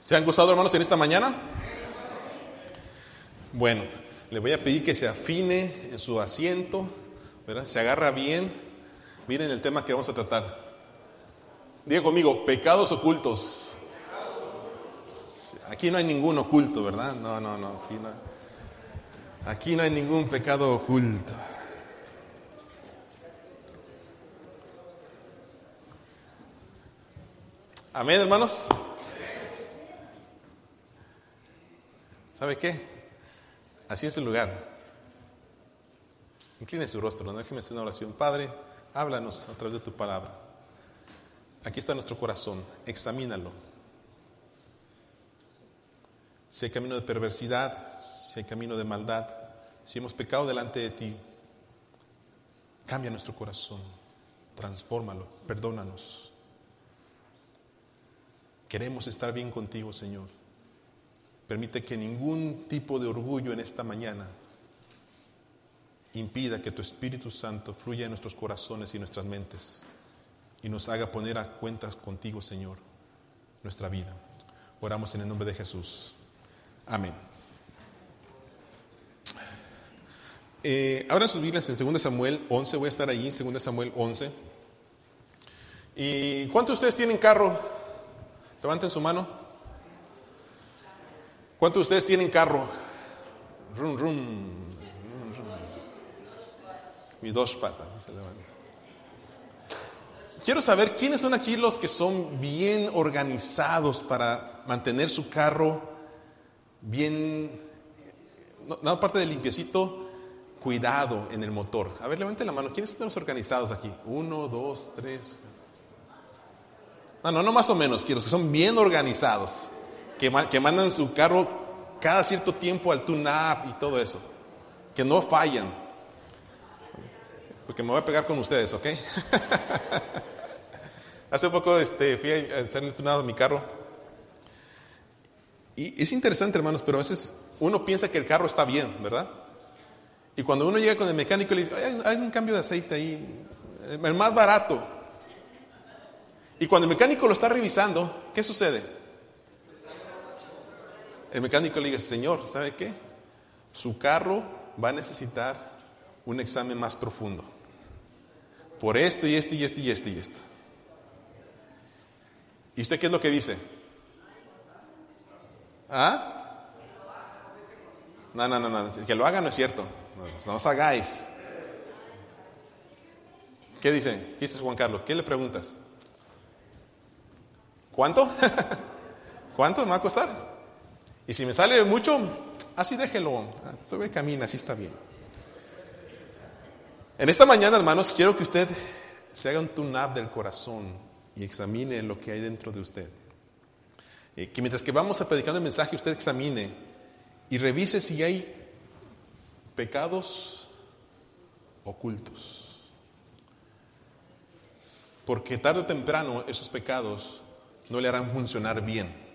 ¿Se han gozado, hermanos, en esta mañana? Bueno, le voy a pedir que se afine en su asiento, ¿verdad? Se agarra bien. Miren el tema que vamos a tratar. Diga conmigo, pecados ocultos. Aquí no hay ningún oculto, ¿verdad? No, no, no. Aquí no, aquí no hay ningún pecado oculto. Amén, hermanos. ¿Sabe qué? Así es el lugar. Incline su rostro, ¿no? déjeme hacer una oración. Padre, háblanos a través de tu palabra. Aquí está nuestro corazón, examínalo. Si hay camino de perversidad, si hay camino de maldad, si hemos pecado delante de ti, cambia nuestro corazón, transfórmalo, perdónanos. Queremos estar bien contigo, Señor. Permite que ningún tipo de orgullo en esta mañana impida que tu Espíritu Santo fluya en nuestros corazones y nuestras mentes y nos haga poner a cuentas contigo, Señor, nuestra vida. Oramos en el nombre de Jesús. Amén. Eh, ahora sus Biblias en 2 Samuel 11, voy a estar en 2 Samuel 11. ¿Y cuántos de ustedes tienen carro? Levanten su mano. ¿Cuántos de ustedes tienen carro? Rum, rum, dos patas. Se levantan. Quiero saber quiénes son aquí los que son bien organizados para mantener su carro bien, no, aparte de limpiecito, cuidado en el motor. A ver, levanten la mano. ¿Quiénes están los organizados aquí? Uno, dos, tres. No, no, no más o menos, quiero que son bien organizados, que, mandan su carro cada cierto tiempo al tune-up y todo eso, que no fallan. Porque me voy a pegar con ustedes, ¿ok? Hace poco este, fui a hacer el tunado de mi carro. Y es interesante, hermanos, pero a veces uno piensa que el carro está bien, ¿verdad? Y cuando uno llega con el mecánico y le dice, hay, hay un cambio de aceite ahí, el más barato. Y cuando el mecánico lo está revisando, ¿qué sucede? El mecánico le dice, Señor, ¿sabe qué? Su carro va a necesitar un examen más profundo. Por esto y esto y esto y esto y esto. ¿Y usted qué es lo que dice? ¿Ah? No, no, no, no. Que lo haga no es cierto. No, os hagáis. ¿Qué dice? ¿Qué dices Juan Carlos? ¿Qué le preguntas? ¿Cuánto? ¿Cuánto me va a costar? Y si me sale mucho, así déjelo. Todavía camina, así está bien. En esta mañana, hermanos, quiero que usted se haga un tune-up del corazón y examine lo que hay dentro de usted. Eh, que mientras que vamos a predicando el mensaje, usted examine y revise si hay pecados ocultos. Porque tarde o temprano esos pecados no le harán funcionar bien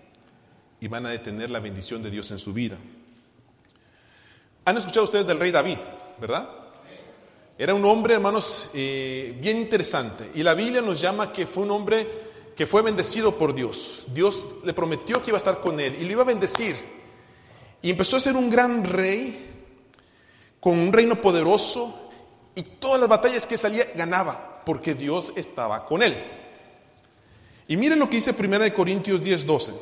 y van a detener la bendición de Dios en su vida. Han escuchado ustedes del rey David, ¿verdad? Era un hombre, hermanos, eh, bien interesante. Y la Biblia nos llama que fue un hombre que fue bendecido por Dios. Dios le prometió que iba a estar con él y lo iba a bendecir. Y empezó a ser un gran rey, con un reino poderoso, y todas las batallas que salía ganaba, porque Dios estaba con él. Y miren lo que dice 1 Corintios 10, 12.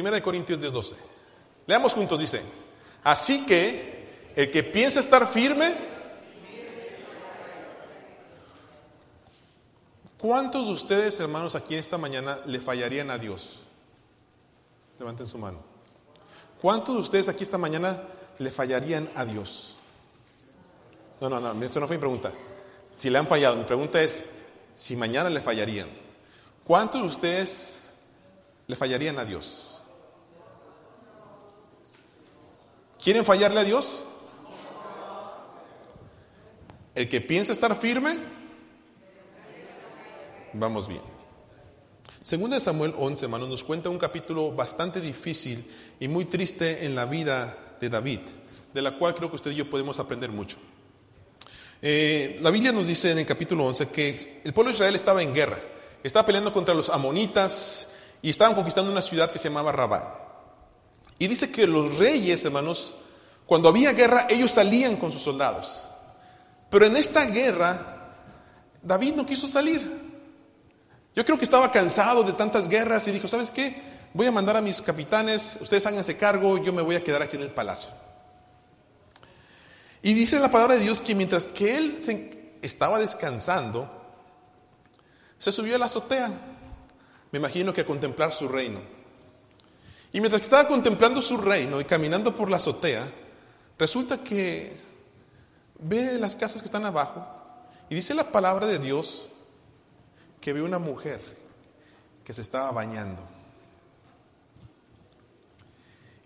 1 Corintios 10, 12. Leamos juntos, dice, así que el que piensa estar firme, ¿cuántos de ustedes, hermanos, aquí esta mañana le fallarían a Dios? Levanten su mano. ¿Cuántos de ustedes aquí esta mañana le fallarían a Dios? No, no, no, eso no fue mi pregunta. Si le han fallado, mi pregunta es si mañana le fallarían. ¿Cuántos de ustedes le fallarían a Dios? ¿Quieren fallarle a Dios? El que piensa estar firme, vamos bien. Segunda de Samuel 11, hermanos, nos cuenta un capítulo bastante difícil y muy triste en la vida de David, de la cual creo que usted y yo podemos aprender mucho. Eh, la Biblia nos dice en el capítulo 11 que el pueblo de Israel estaba en guerra, estaba peleando contra los amonitas y estaban conquistando una ciudad que se llamaba Rabá. Y dice que los reyes, hermanos, cuando había guerra, ellos salían con sus soldados. Pero en esta guerra, David no quiso salir. Yo creo que estaba cansado de tantas guerras y dijo, ¿sabes qué? Voy a mandar a mis capitanes, ustedes háganse cargo, yo me voy a quedar aquí en el palacio. Y dice la palabra de Dios que mientras que él estaba descansando, se subió a la azotea, me imagino que a contemplar su reino. Y mientras estaba contemplando su reino y caminando por la azotea, resulta que ve las casas que están abajo y dice la palabra de Dios que ve una mujer que se estaba bañando.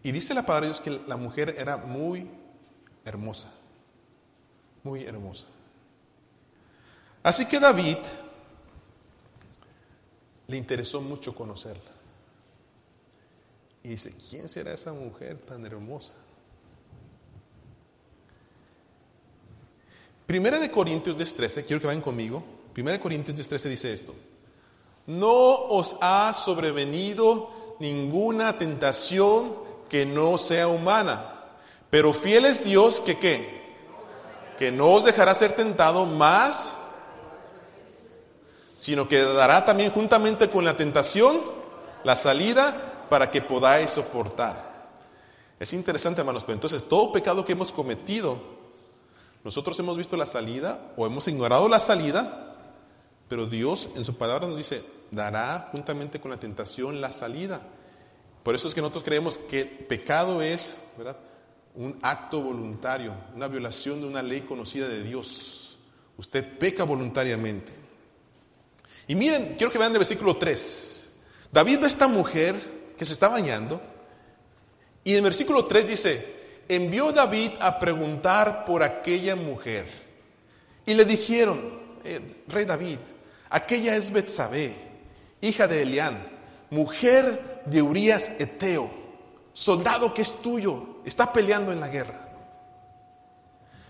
Y dice la palabra de Dios que la mujer era muy hermosa, muy hermosa. Así que David le interesó mucho conocerla. Y dice, ¿quién será esa mujer tan hermosa? Primera de Corintios 13, quiero que vayan conmigo. Primera de Corintios 13 dice esto. No os ha sobrevenido ninguna tentación que no sea humana, pero fiel es Dios que qué? Que no os dejará ser tentado más sino que dará también juntamente con la tentación la salida para que podáis soportar. Es interesante, hermanos, pero entonces todo pecado que hemos cometido, nosotros hemos visto la salida o hemos ignorado la salida, pero Dios en su palabra nos dice, dará juntamente con la tentación la salida. Por eso es que nosotros creemos que pecado es ¿verdad? un acto voluntario, una violación de una ley conocida de Dios. Usted peca voluntariamente. Y miren, quiero que vean el versículo 3. David ve a esta mujer que se está bañando y en el versículo 3 dice, envió David a preguntar por aquella mujer. Y le dijeron, eh, rey David, aquella es Betsabé, hija de Elián, mujer de Urias Eteo, soldado que es tuyo, está peleando en la guerra.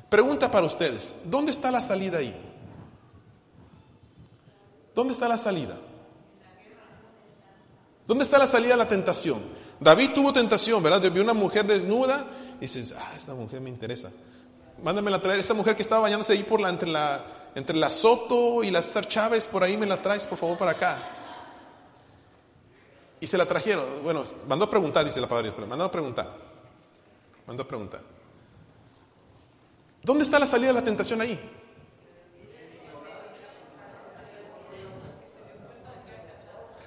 Pregunta para ustedes, ¿dónde está la salida ahí? ¿Dónde está la salida? ¿Dónde está la salida a la tentación? David tuvo tentación, ¿verdad? Vio una mujer desnuda y dices, ah, esta mujer me interesa. Mándame a traer. Esa mujer que estaba bañándose ahí por la, entre la, entre Soto y la César Chávez, por ahí me la traes, por favor, para acá. Y se la trajeron. Bueno, mandó a preguntar, dice la palabra pero mandó a preguntar. Mandó a preguntar. ¿Dónde está la salida de la tentación ahí?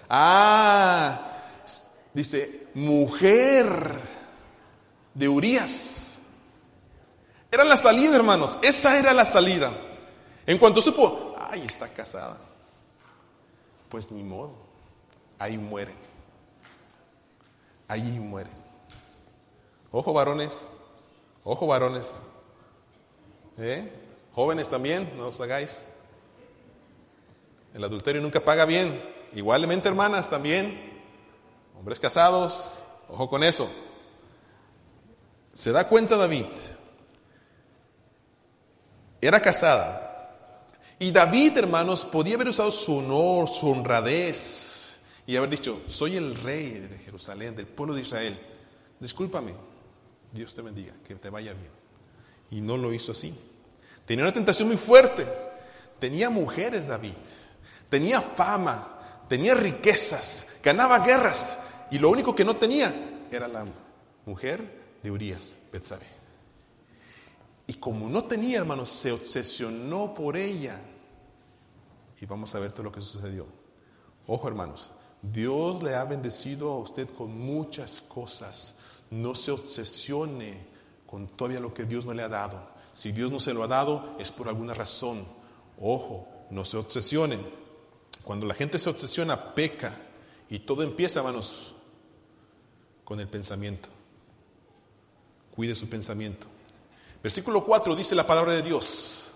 Ah, dice, mujer de Urias. Era la salida, hermanos. Esa era la salida. En cuanto supo, ay, está casada. Pues ni modo. Ahí muere. Ahí muere. Ojo, varones. Ojo, varones. ¿Eh? Jóvenes también, no os hagáis. El adulterio nunca paga bien. Igualmente, hermanas, también, hombres casados, ojo con eso. Se da cuenta David, era casada. Y David, hermanos, podía haber usado su honor, su honradez y haber dicho, soy el rey de Jerusalén, del pueblo de Israel. Discúlpame, Dios te bendiga, que te vaya bien. Y no lo hizo así. Tenía una tentación muy fuerte. Tenía mujeres, David. Tenía fama tenía riquezas, ganaba guerras y lo único que no tenía era la mujer de Urias, Betsabé. Y como no tenía, hermanos, se obsesionó por ella. Y vamos a ver todo lo que sucedió. Ojo, hermanos, Dios le ha bendecido a usted con muchas cosas. No se obsesione con todavía lo que Dios no le ha dado. Si Dios no se lo ha dado, es por alguna razón. Ojo, no se obsesione. Cuando la gente se obsesiona, peca y todo empieza, hermanos, con el pensamiento. Cuide su pensamiento. Versículo 4 dice la palabra de Dios.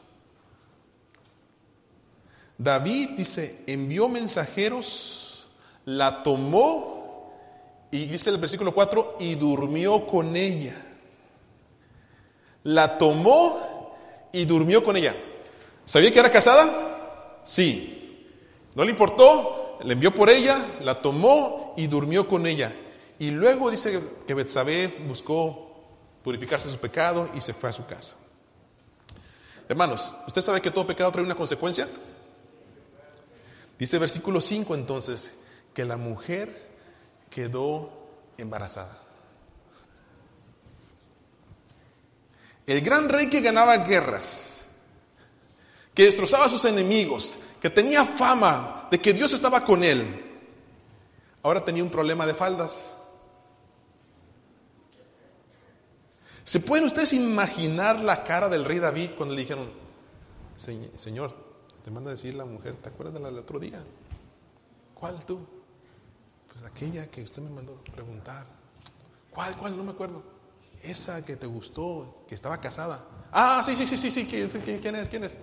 David dice, envió mensajeros, la tomó y dice el versículo 4, y durmió con ella. La tomó y durmió con ella. ¿Sabía que era casada? Sí. No le importó, le envió por ella, la tomó y durmió con ella. Y luego dice que Betsabé buscó purificarse de su pecado y se fue a su casa. Hermanos, ¿usted sabe que todo pecado trae una consecuencia? Dice versículo 5 entonces que la mujer quedó embarazada. El gran rey que ganaba guerras, que destrozaba a sus enemigos, que tenía fama de que Dios estaba con él, ahora tenía un problema de faldas. ¿Se pueden ustedes imaginar la cara del rey David cuando le dijeron, Señor, te manda a decir la mujer, ¿te acuerdas de la del otro día? ¿Cuál tú? Pues aquella que usted me mandó preguntar. ¿Cuál, cuál? No me acuerdo. Esa que te gustó, que estaba casada. Ah, sí, sí, sí, sí, sí. ¿Quién es? ¿Quién es?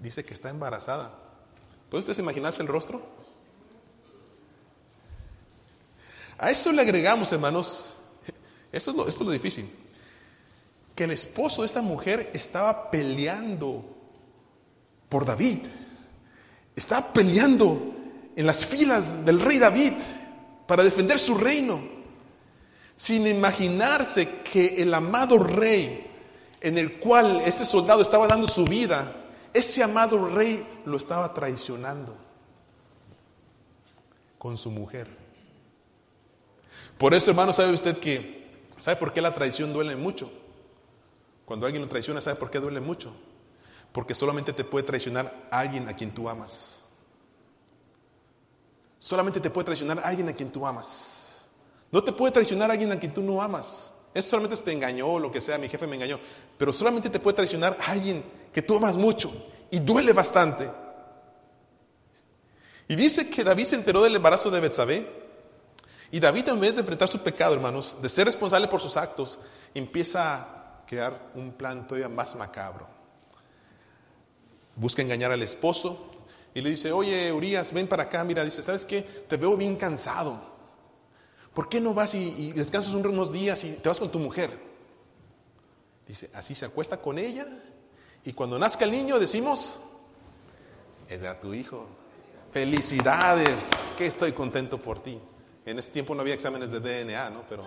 Dice que está embarazada. ¿Puede usted imaginarse el rostro? A eso le agregamos, hermanos, esto es lo, esto es lo difícil, que el esposo de esta mujer estaba peleando por David. Estaba peleando en las filas del rey David para defender su reino, sin imaginarse que el amado rey en el cual ese soldado estaba dando su vida, ese amado rey lo estaba traicionando con su mujer. Por eso, hermano, sabe usted que, ¿sabe por qué la traición duele mucho? Cuando alguien lo traiciona, ¿sabe por qué duele mucho? Porque solamente te puede traicionar alguien a quien tú amas. Solamente te puede traicionar alguien a quien tú amas. No te puede traicionar alguien a quien tú no amas. Eso solamente te engañó o lo que sea, mi jefe me engañó. Pero solamente te puede traicionar alguien que tú amas mucho y duele bastante. Y dice que David se enteró del embarazo de Betsabé. Y David, en vez de enfrentar su pecado, hermanos, de ser responsable por sus actos, empieza a crear un plan todavía más macabro. Busca engañar al esposo, y le dice, oye, Urias, ven para acá, mira, dice, ¿sabes qué? Te veo bien cansado. ¿Por qué no vas y, descansas unos días y te vas con tu mujer? Dice, así se acuesta con ella y cuando nazca el niño decimos, es de tu hijo. Felicidades, que estoy contento por ti. En ese tiempo no había exámenes de DNA, ¿no? Pero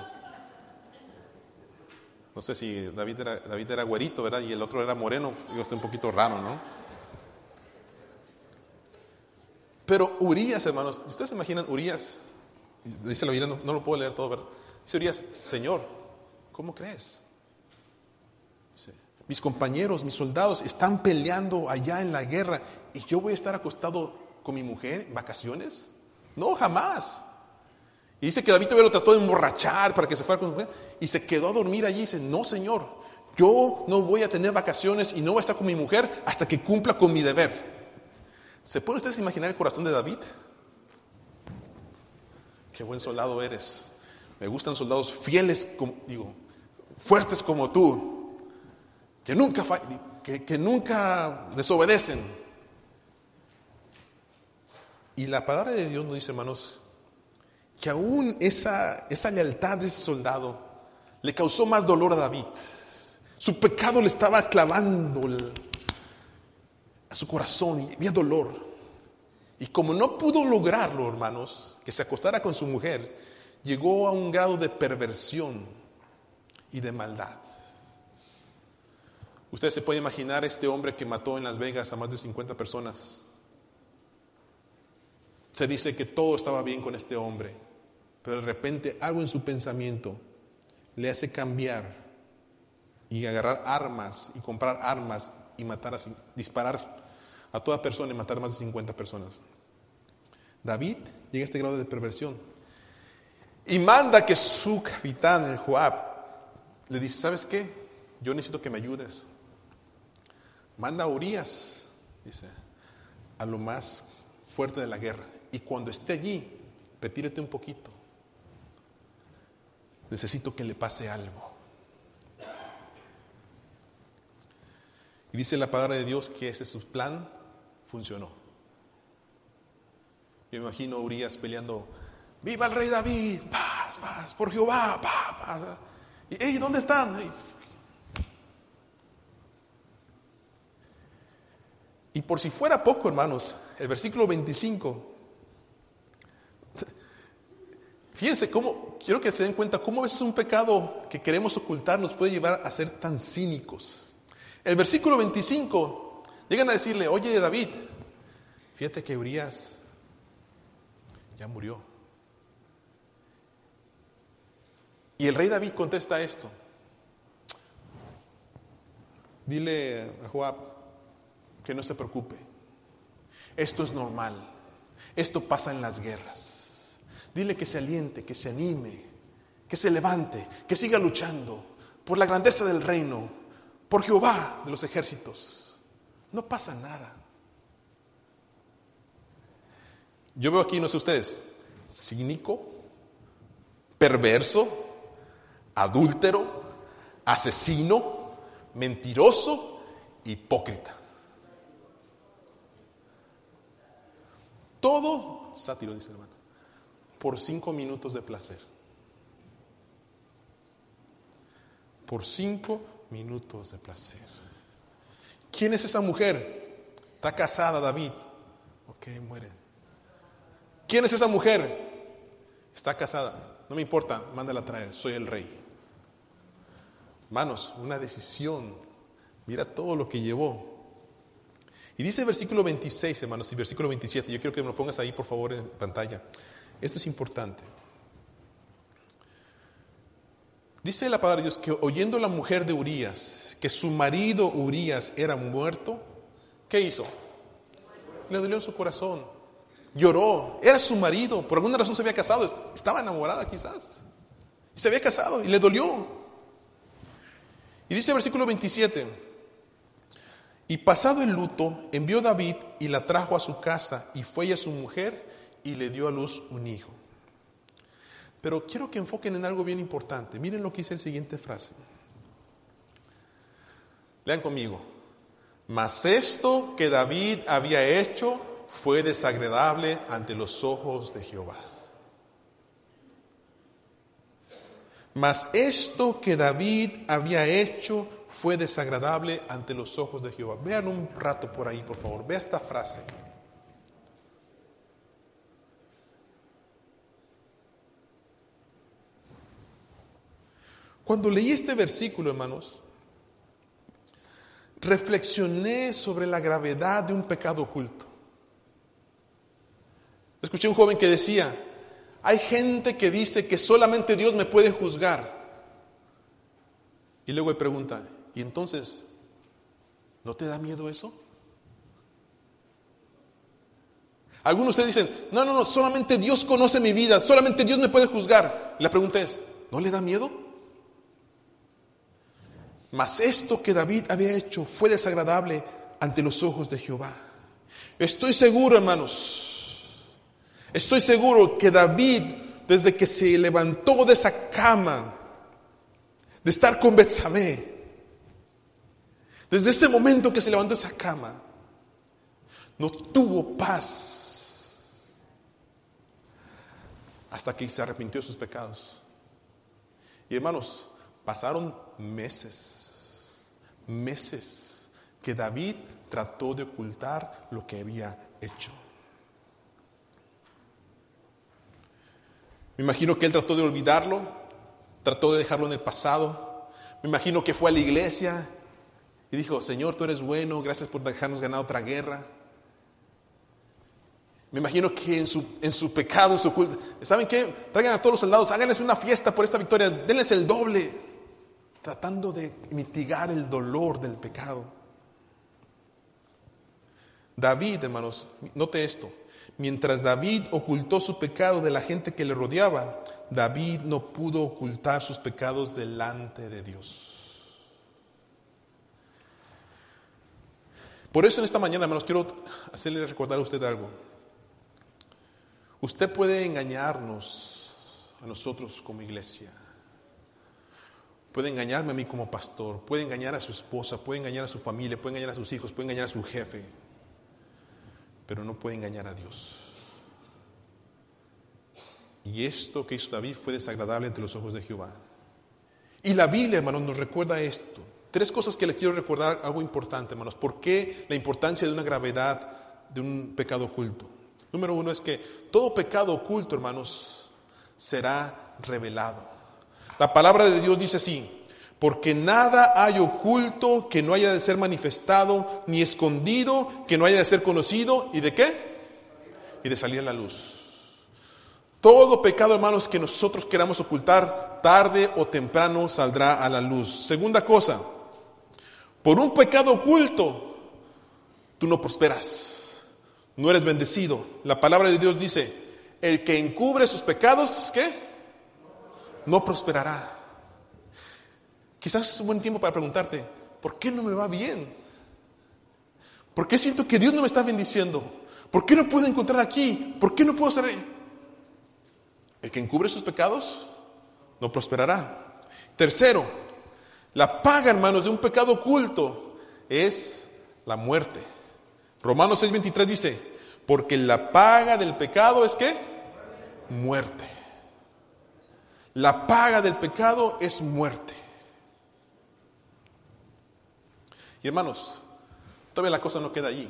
no sé si David era, David era güerito, ¿verdad? Y el otro era moreno, pues ser un poquito raro, ¿no? Pero Urias, hermanos, ¿ustedes se imaginan Urias? Dice la no, no, lo puedo leer todo, pero dice Señor, ¿cómo crees? mis compañeros, mis soldados están peleando allá en la guerra y yo voy a estar acostado con mi mujer vacaciones. No, jamás. Y dice que David todavía lo trató de emborrachar para que se fuera con su mujer y se quedó a dormir allí dice, no, Señor, yo no voy a tener vacaciones y no voy a estar con mi mujer hasta que cumpla con mi deber. ¿Se puede ustedes imaginar el corazón de David? Qué buen soldado eres. Me gustan soldados fieles, como, digo, fuertes como tú, que nunca, que, que nunca desobedecen. Y la palabra de Dios nos dice, hermanos, que aún esa, esa lealtad de ese soldado le causó más dolor a David. Su pecado le estaba clavando a su corazón y había dolor. Y como no pudo lograrlo, hermanos, que se acostara con su mujer, llegó a un grado de perversión y de maldad. Usted se puede imaginar este hombre que mató en Las Vegas a más de 50 personas. Se dice que todo estaba bien con este hombre, pero de repente algo en su pensamiento le hace cambiar y agarrar armas y comprar armas y matar así, disparar a toda persona y matar más de 50 personas. David llega a este grado de perversión y manda que su capitán, el Joab, le dice, ¿sabes qué? Yo necesito que me ayudes. Manda a Urias, dice, a lo más fuerte de la guerra. Y cuando esté allí, retírete un poquito. Necesito que le pase algo. Y dice la palabra de Dios que ese es su plan funcionó. Yo imagino a Urias peleando, viva el rey David, paz, paz, por Jehová, paz, paz. Y, ¿dónde están? Y por si fuera poco, hermanos, el versículo 25, Fíjense cómo, quiero que se den cuenta cómo a veces un pecado que queremos ocultar nos puede llevar a ser tan cínicos. El versículo 25, llegan a decirle, oye David, fíjate que Urias ya murió. Y el rey David contesta esto. Dile a Joab que no se preocupe. Esto es normal. Esto pasa en las guerras. Dile que se aliente, que se anime, que se levante, que siga luchando por la grandeza del reino, por Jehová de los ejércitos. No pasa nada. Yo veo aquí, no sé ustedes, cínico, perverso, adúltero, asesino, mentiroso, hipócrita. Todo, sátiro dice hermano, por cinco minutos de placer. Por cinco minutos de placer. ¿Quién es esa mujer? Está casada David. Ok, muere. ¿Quién es esa mujer? Está casada. No me importa, mándala traer. Soy el rey. Hermanos, una decisión. Mira todo lo que llevó. Y dice el versículo 26, hermanos, y versículo 27. Yo quiero que me lo pongas ahí, por favor, en pantalla. Esto es importante. Dice la palabra de Dios que oyendo la mujer de Urias que su marido Urias era muerto, ¿qué hizo? Le dolió su corazón. Lloró. Era su marido. Por alguna razón se había casado. Estaba enamorada quizás. Se había casado y le dolió. Y dice el versículo 27. Y pasado el luto, envió David y la trajo a su casa y fue ella su mujer y le dio a luz un hijo. Pero quiero que enfoquen en algo bien importante. Miren lo que dice el siguiente frase. Lean conmigo. Mas esto que David había hecho fue desagradable ante los ojos de Jehová. Mas esto que David había hecho fue desagradable ante los ojos de Jehová. Vean un rato por ahí, por favor. Vea esta frase. Cuando leí este versículo, hermanos, reflexioné sobre la gravedad de un pecado oculto. Escuché un joven que decía, hay gente que dice que solamente Dios me puede juzgar. Y luego le pregunta, ¿y entonces no te da miedo eso? Algunos de ustedes dicen, no, no, no, solamente Dios conoce mi vida, solamente Dios me puede juzgar. La pregunta es, ¿no le da miedo? Mas esto que David había hecho fue desagradable ante los ojos de Jehová. Estoy seguro, hermanos, estoy seguro que David, desde que se levantó de esa cama, de estar con Betsabé, desde ese momento que se levantó de esa cama, no tuvo paz hasta que se arrepintió de sus pecados. Y hermanos, pasaron meses, meses que David trató de ocultar lo que había hecho. Me imagino que él trató de olvidarlo, trató de dejarlo en el pasado. Me imagino que fue a la iglesia y dijo, Señor, tú eres bueno, gracias por dejarnos ganar otra guerra. Me imagino que en su, en su pecado, en su culto, ¿saben qué? Traigan a todos los soldados, háganles una fiesta por esta victoria, denles el doble, tratando de mitigar el dolor del pecado. David, hermanos, note esto, mientras David ocultó su pecado de la gente que le rodeaba, David no pudo ocultar sus pecados delante de Dios. Por eso en esta mañana, hermanos, quiero hacerle recordar a usted algo. Usted puede engañarnos a nosotros como iglesia. Puede engañarme a mí como pastor, puede engañar a su esposa, puede engañar a su familia, puede engañar a sus hijos, puede engañar a su jefe, pero no puede engañar a Dios. Y esto que hizo David fue desagradable ante los ojos de Jehová. Y la Biblia, hermanos, nos recuerda esto. Tres cosas que les quiero recordar, algo importante, hermanos. ¿Por qué la importancia de una gravedad de un pecado oculto? Número uno es que todo pecado oculto, hermanos, será revelado. La palabra de Dios dice así, porque nada hay oculto que no haya de ser manifestado, ni escondido que no haya de ser conocido, ¿y de qué? Y de salir a la luz. Todo pecado, hermanos, que nosotros queramos ocultar, tarde o temprano saldrá a la luz. Segunda cosa, por un pecado oculto, tú no prosperas, no eres bendecido. La palabra de Dios dice, el que encubre sus pecados, ¿qué? No prosperará. Quizás es un buen tiempo para preguntarte, ¿por qué no me va bien? ¿Por qué siento que Dios no me está bendiciendo? ¿Por qué no puedo encontrar aquí? ¿Por qué no puedo ser... El que encubre sus pecados no prosperará. Tercero, la paga, hermanos, de un pecado oculto es la muerte. Romanos 6:23 dice, porque la paga del pecado es qué? Muerte. La paga del pecado es muerte. Y hermanos, todavía la cosa no queda allí.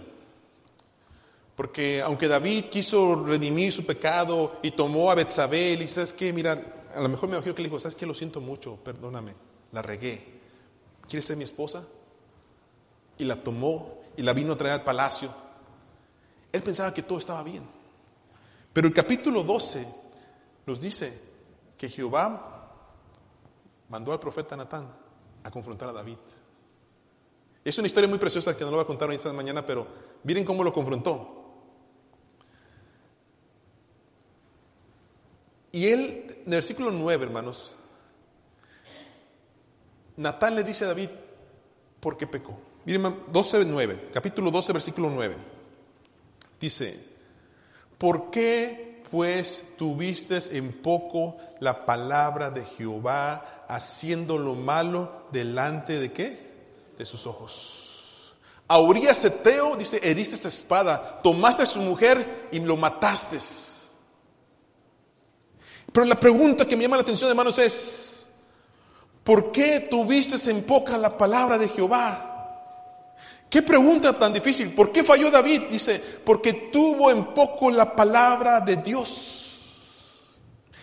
Porque aunque David quiso redimir su pecado y tomó a Betsabé, y sabes que, mira, a lo mejor me imagino que le dijo, sabes que lo siento mucho, perdóname, la regué. ¿Quieres ser mi esposa? Y la tomó y la vino a traer al palacio. Él pensaba que todo estaba bien. Pero el capítulo 12 nos dice que Jehová mandó al profeta Natán a confrontar a David. Es una historia muy preciosa que no lo voy a contar esta mañana, pero miren cómo lo confrontó. Y él, en el versículo 9, hermanos, Natán le dice a David, ¿por qué pecó? Miren, 12, 9, capítulo 12, versículo 9. Dice, ¿por qué pues tuviste en poco la palabra de Jehová haciendo lo malo delante de qué? De sus ojos. A Urias Eteo, dice, heriste esa espada, tomaste a su mujer y lo mataste. Pero la pregunta que me llama la atención, hermanos, es, ¿por qué tuviste en poca la palabra de Jehová? Qué pregunta tan difícil. ¿Por qué falló David? Dice, porque tuvo en poco la palabra de Dios.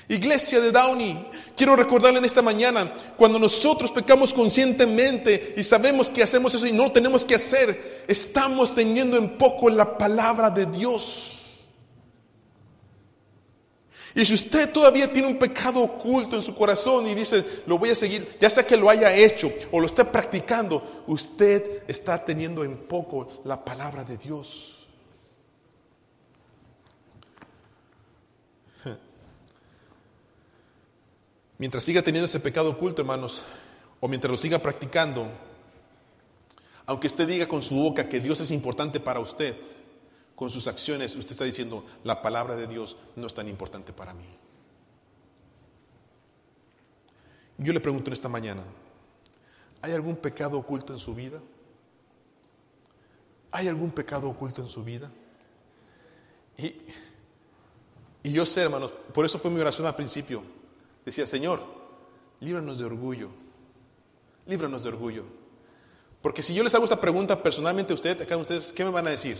Iglesia de Downey, quiero recordarle en esta mañana, cuando nosotros pecamos conscientemente y sabemos que hacemos eso y no lo tenemos que hacer, estamos teniendo en poco la palabra de Dios. Y si usted todavía tiene un pecado oculto en su corazón y dice, lo voy a seguir, ya sea que lo haya hecho o lo esté practicando, usted está teniendo en poco la palabra de Dios. Mientras siga teniendo ese pecado oculto, hermanos, o mientras lo siga practicando, aunque usted diga con su boca que Dios es importante para usted, con sus acciones usted está diciendo, la palabra de Dios no es tan importante para mí. Yo le pregunto en esta mañana, ¿hay algún pecado oculto en su vida? ¿Hay algún pecado oculto en su vida? Y, y yo sé, hermanos, por eso fue mi oración al principio. Decía, Señor, líbranos de orgullo, líbranos de orgullo. Porque si yo les hago esta pregunta personalmente a usted, acá ustedes, ¿qué me van a decir?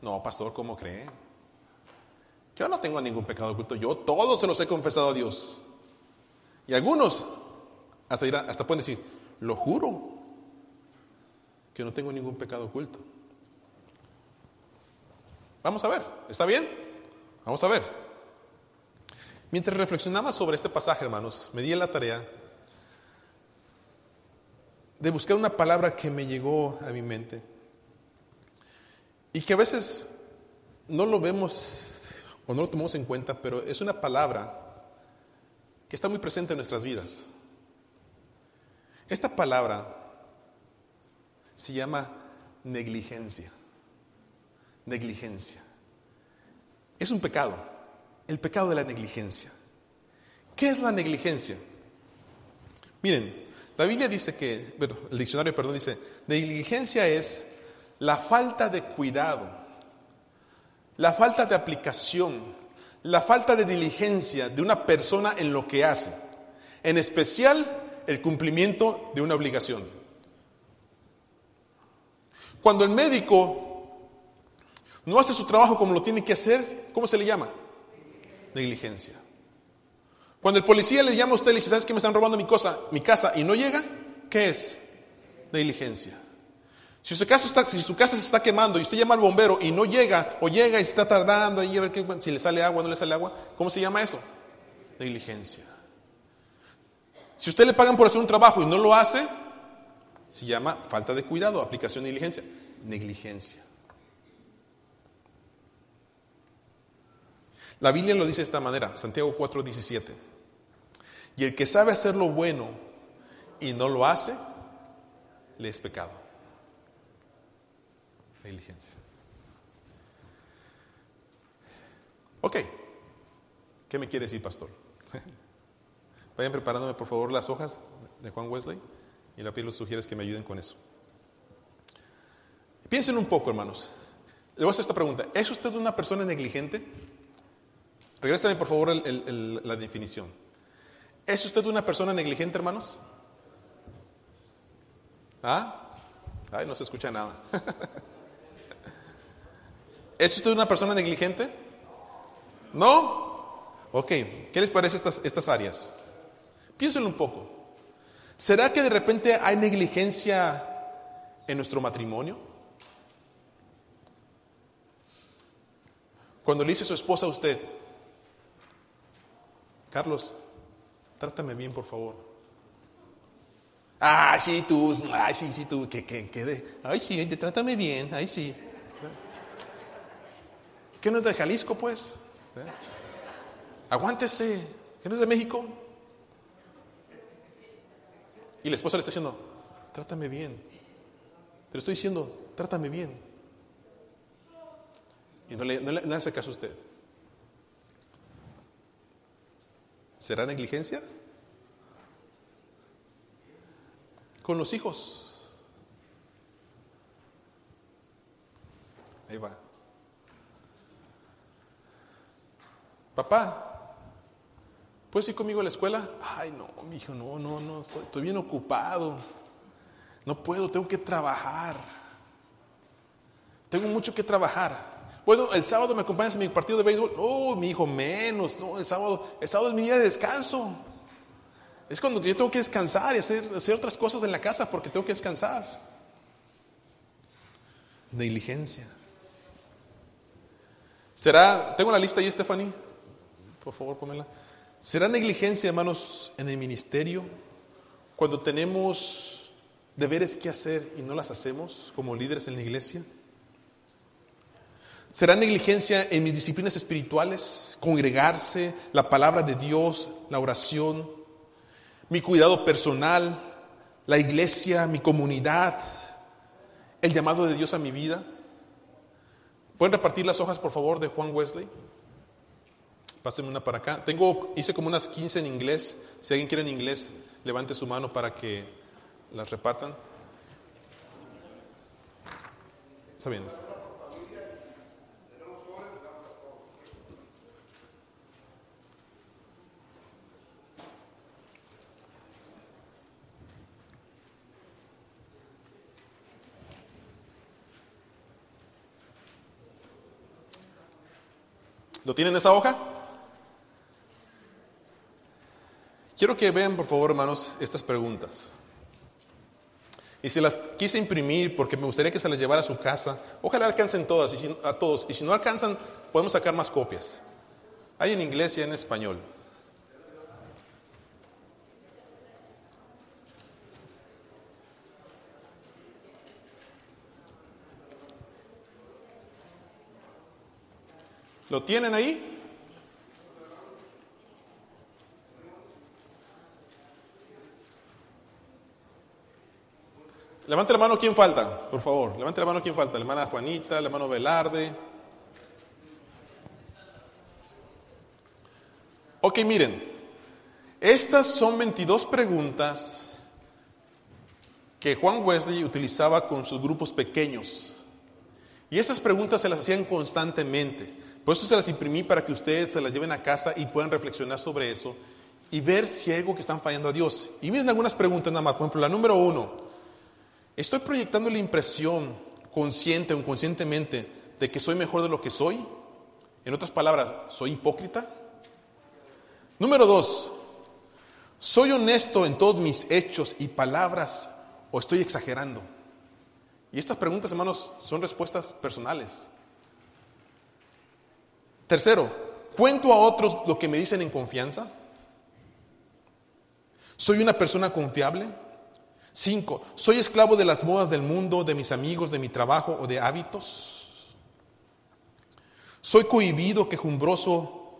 No, pastor, ¿cómo cree? Yo no tengo ningún pecado oculto, yo todos se los he confesado a Dios. Y algunos hasta, hasta pueden decir, lo juro que no tengo ningún pecado oculto. Vamos a ver, ¿está bien? Vamos a ver. Mientras reflexionaba sobre este pasaje, hermanos, me di la tarea de buscar una palabra que me llegó a mi mente. Y que a veces no lo vemos o no lo tomamos en cuenta, pero es una palabra que está muy presente en nuestras vidas. Esta palabra se llama negligencia. Negligencia. Es un pecado, el pecado de la negligencia. ¿Qué es la negligencia? Miren, la Biblia dice que, bueno, el diccionario, perdón, dice, negligencia es la falta de cuidado, la falta de aplicación, la falta de diligencia de una persona en lo que hace, en especial el cumplimiento de una obligación. Cuando el médico no hace su trabajo como lo tiene que hacer, ¿cómo se le llama? Negligencia. Cuando el policía le llama a usted y le dice, ¿sabes que me están robando mi, cosa, mi casa? Y no llega, ¿qué es? Negligencia. Si su, casa está, si su casa se está quemando y usted llama al bombero y no llega, o llega y está tardando ahí a ver si le sale agua o no le sale agua, ¿cómo se llama eso? Negligencia. Si usted le pagan por hacer un trabajo y no lo hace, se llama falta de cuidado, aplicación de diligencia, negligencia. La Biblia lo dice de esta manera, Santiago 4:17. Y el que sabe hacer lo bueno y no lo hace, le es pecado. Negligencia. Ok, ¿qué me quiere decir, pastor? Vayan preparándome, por favor, las hojas de Juan Wesley y la piel los sugieres que me ayuden con eso. Piensen un poco, hermanos. Le voy a hacer esta pregunta. ¿Es usted una persona negligente? Regrésame, por favor, la definición. ¿Es usted una persona negligente, hermanos? ¿Ah? Ay, no se escucha nada. ¿Es usted una persona negligente? ¿No? Ok, ¿qué les parece estas, estas áreas? Piénsenlo un poco. ¿Será que de repente hay negligencia en nuestro matrimonio? Cuando le dice su esposa a usted, Carlos, trátame bien, por favor. Ah, sí, tú, ay, sí, sí, tú, que, que, que, ay, sí, trátame bien, ay, sí. ¿Qué no es de Jalisco, pues? ¿Eh? Aguántese, ¿qué no es de México? Y la esposa le está diciendo, trátame bien. Te lo estoy diciendo, trátame bien. Y no le, no le hace caso a usted. ¿Será negligencia? Con los hijos. Ahí va. Papá, ¿puedes ir conmigo a la escuela? Ay, no, mi hijo, no, no, no, estoy, estoy bien ocupado. No puedo, tengo que trabajar. Tengo mucho que trabajar. El sábado me acompañas en mi partido de béisbol. Oh, mi hijo, menos. No, el sábado, el sábado es mi día de descanso. Es cuando yo tengo que descansar y hacer, hacer otras cosas en la casa porque tengo que descansar. Negligencia. ¿Será, tengo la lista ahí, Stephanie? Por favor, pónmela. ¿Será negligencia, hermanos, en el ministerio cuando tenemos deberes que hacer y no las hacemos como líderes en la iglesia? ¿Será negligencia en mis disciplinas espirituales? Congregarse, la palabra de Dios, la oración, mi cuidado personal, la iglesia, mi comunidad, el llamado de Dios a mi vida. ¿Pueden repartir las hojas, por favor, de Juan Wesley? Pásenme una para acá. Tengo, hice como unas 15 en inglés. Si alguien quiere en inglés, levante su mano para que las repartan. Está bien. ¿Lo tienen esa hoja? Quiero que vean, por favor, hermanos, estas preguntas. Y se las quise imprimir porque me gustaría que se las llevara a su casa. Ojalá alcancen todas, y a todos. Y si no alcanzan, podemos sacar más copias. Hay en inglés y en español. ¿Lo tienen ahí? Levante la mano quién falta, por favor. Levante la mano quién falta. La hermana Juanita, la hermano Velarde. Ok, miren. Estas son 22 preguntas que Juan Wesley utilizaba con sus grupos pequeños. Y estas preguntas se las hacían constantemente. Por eso se las imprimí para que ustedes se las lleven a casa y puedan reflexionar sobre eso y ver si hay algo que están fallando a Dios. Y miren algunas preguntas nada más. Por ejemplo, la número uno. ¿Estoy proyectando la impresión consciente o inconscientemente de que soy mejor de lo que soy? En otras palabras, ¿soy hipócrita? Número dos, ¿soy honesto en todos mis hechos y palabras o estoy exagerando? Y estas preguntas, hermanos, son respuestas personales. Tercero, ¿cuento a otros lo que me dicen en confianza? ¿Soy una persona confiable? Cinco, ¿soy esclavo de las modas del mundo, de mis amigos, de mi trabajo o de hábitos? ¿Soy cohibido, quejumbroso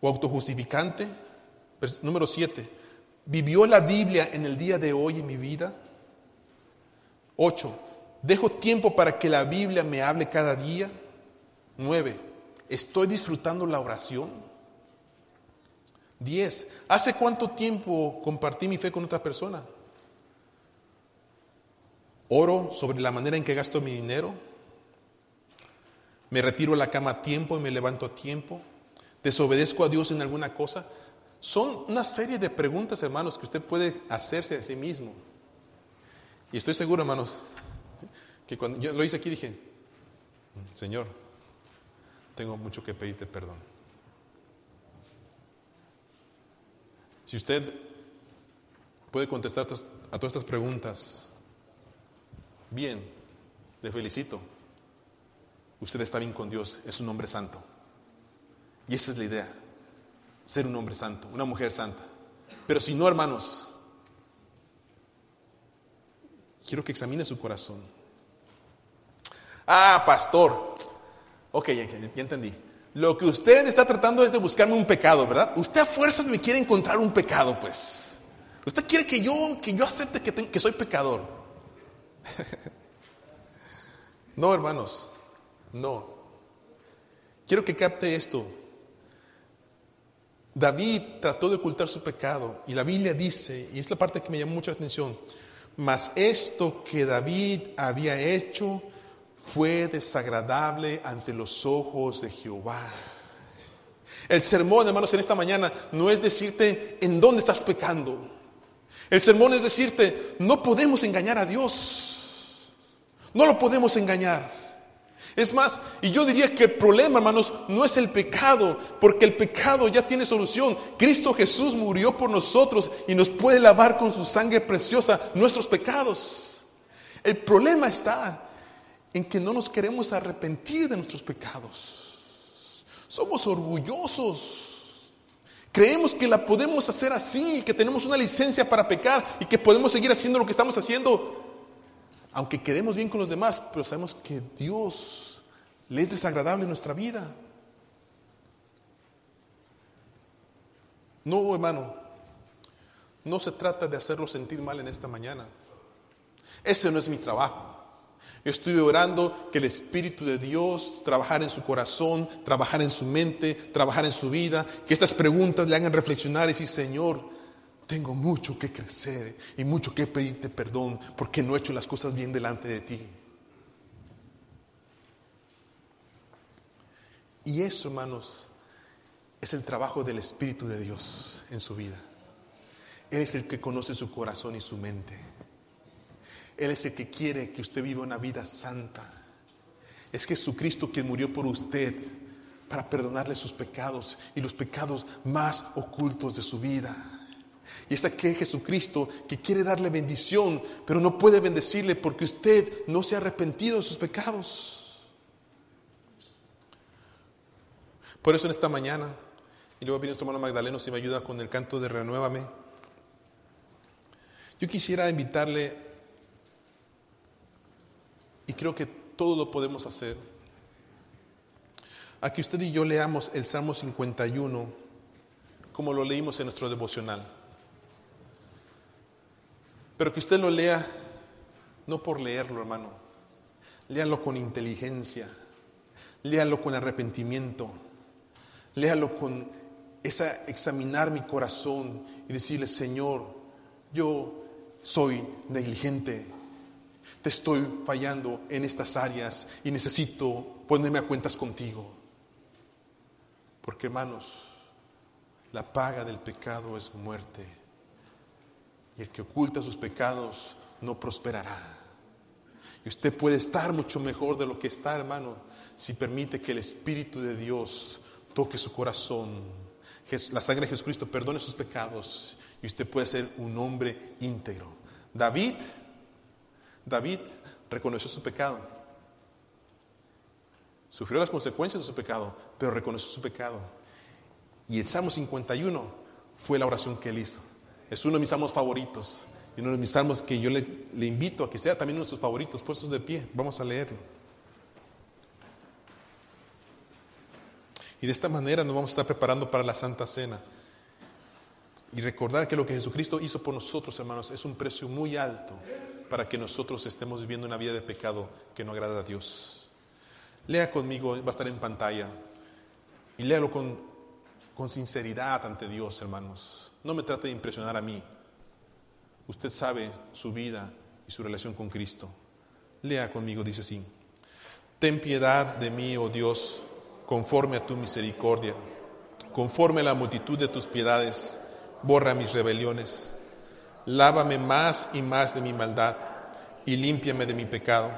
o autojustificante? Número siete, ¿vivió la Biblia en el día de hoy en mi vida? Ocho, ¿dejo tiempo para que la Biblia me hable cada día? Nueve, ¿estoy disfrutando la oración? 10. ¿Hace cuánto tiempo compartí mi fe con otra persona? ¿Oro sobre la manera en que gasto mi dinero? ¿Me retiro a la cama a tiempo y me levanto a tiempo? ¿Desobedezco a Dios en alguna cosa? Son una serie de preguntas, hermanos, que usted puede hacerse a sí mismo. Y estoy seguro, hermanos, que cuando yo lo hice aquí dije, Señor, tengo mucho que pedirte perdón. Si usted puede contestar a todas estas preguntas, bien, le felicito. Usted está bien con Dios, es un hombre santo. Y esa es la idea, ser un hombre santo, una mujer santa. Pero si no, hermanos, quiero que examine su corazón. Ah, pastor. Ok, ya, entendí. Lo que usted está tratando es de buscarme un pecado, ¿verdad? Usted a fuerzas me quiere encontrar un pecado, pues. Usted quiere que yo, que yo acepte que, soy pecador. no, hermanos, no. Quiero que capte esto. David trató de ocultar su pecado y la Biblia dice, y es la parte que me llamó mucha atención, mas esto que David había hecho fue desagradable ante los ojos de Jehová. El sermón, hermanos, en esta mañana no es decirte en dónde estás pecando. El sermón es decirte, no podemos engañar a Dios. No lo podemos engañar. Es más, y yo diría que el problema, hermanos, no es el pecado, porque el pecado ya tiene solución. Cristo Jesús murió por nosotros y nos puede lavar con su sangre preciosa nuestros pecados. El problema está en que no nos queremos arrepentir de nuestros pecados. Somos orgullosos. Creemos que la podemos hacer así, que tenemos una licencia para pecar y que podemos seguir haciendo lo que estamos haciendo, aunque quedemos bien con los demás, pero sabemos que Dios le es desagradable en nuestra vida. No, hermano, no se trata de hacerlo sentir mal en esta mañana. Ese no es mi trabajo. Yo estuve orando que el Espíritu de Dios trabajara en su corazón, trabajara en su mente, trabajara en su vida, que estas preguntas le hagan reflexionar y decir, Señor, tengo mucho que crecer y mucho que pedirte perdón porque no he hecho las cosas bien delante de ti. Y eso, hermanos, es el trabajo del Espíritu de Dios en su vida. Él es el que conoce su corazón y su mente. Él es el que quiere que usted viva una vida santa. Es Jesucristo quien murió por usted para perdonarle sus pecados y los pecados más ocultos de su vida. Y es aquel Jesucristo que quiere darle bendición, pero no puede bendecirle porque usted no se ha arrepentido de sus pecados. Por eso en esta mañana, y luego viene nuestro hermano Magdaleno si me ayuda con el canto de Renuévame, yo quisiera invitarle y creo que todo lo podemos hacer. A que usted y yo leamos el Salmo 51 como lo leímos en nuestro devocional. Pero que usted lo lea no por leerlo, hermano. Léalo con inteligencia. Léalo con arrepentimiento. Léalo con esa examinar mi corazón y decirle, Señor, yo soy negligente, te estoy fallando en estas áreas y necesito ponerme a cuentas contigo. Porque hermanos, la paga del pecado es muerte y el que oculta sus pecados no prosperará. Y usted puede estar mucho mejor de lo que está, hermano, si permite que el Espíritu de Dios toque su corazón. la sangre de Jesucristo perdone sus pecados y usted puede ser un hombre íntegro. David, David reconoció su pecado. Sufrió las consecuencias de su pecado, pero reconoció su pecado. Y el Salmo 51 fue la oración que él hizo. Es uno de mis salmos favoritos. Y uno de mis salmos que yo le, invito a que sea también uno de sus favoritos, puestos de pie. Vamos a leerlo. Y de esta manera nos vamos a estar preparando para la Santa Cena. Y recordar que lo que Jesucristo hizo por nosotros, hermanos, es un precio muy alto para que nosotros estemos viviendo una vida de pecado que no agrada a Dios. Lea conmigo, va a estar en pantalla, y léalo con, con sinceridad ante Dios, hermanos. No me trate de impresionar a mí. Usted sabe su vida y su relación con Cristo. Lea conmigo, dice así. Ten piedad de mí, oh Dios conforme a tu misericordia, conforme a la multitud de tus piedades, borra mis rebeliones, lávame más y más de mi maldad y límpiame de mi pecado,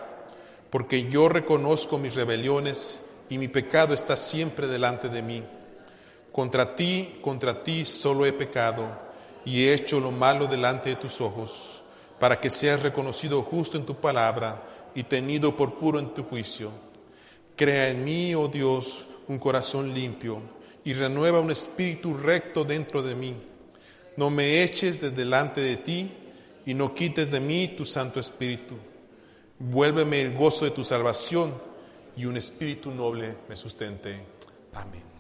porque yo reconozco mis rebeliones y mi pecado está siempre delante de mí. Contra ti, contra ti solo he pecado y he hecho lo malo delante de tus ojos, para que seas reconocido justo en tu palabra y tenido por puro en tu juicio. Crea en mí, oh Dios, un corazón limpio y renueva un espíritu recto dentro de mí. No me eches de delante de ti y no quites de mí tu Santo Espíritu. Vuélveme el gozo de tu salvación y un espíritu noble me sustente. Amén.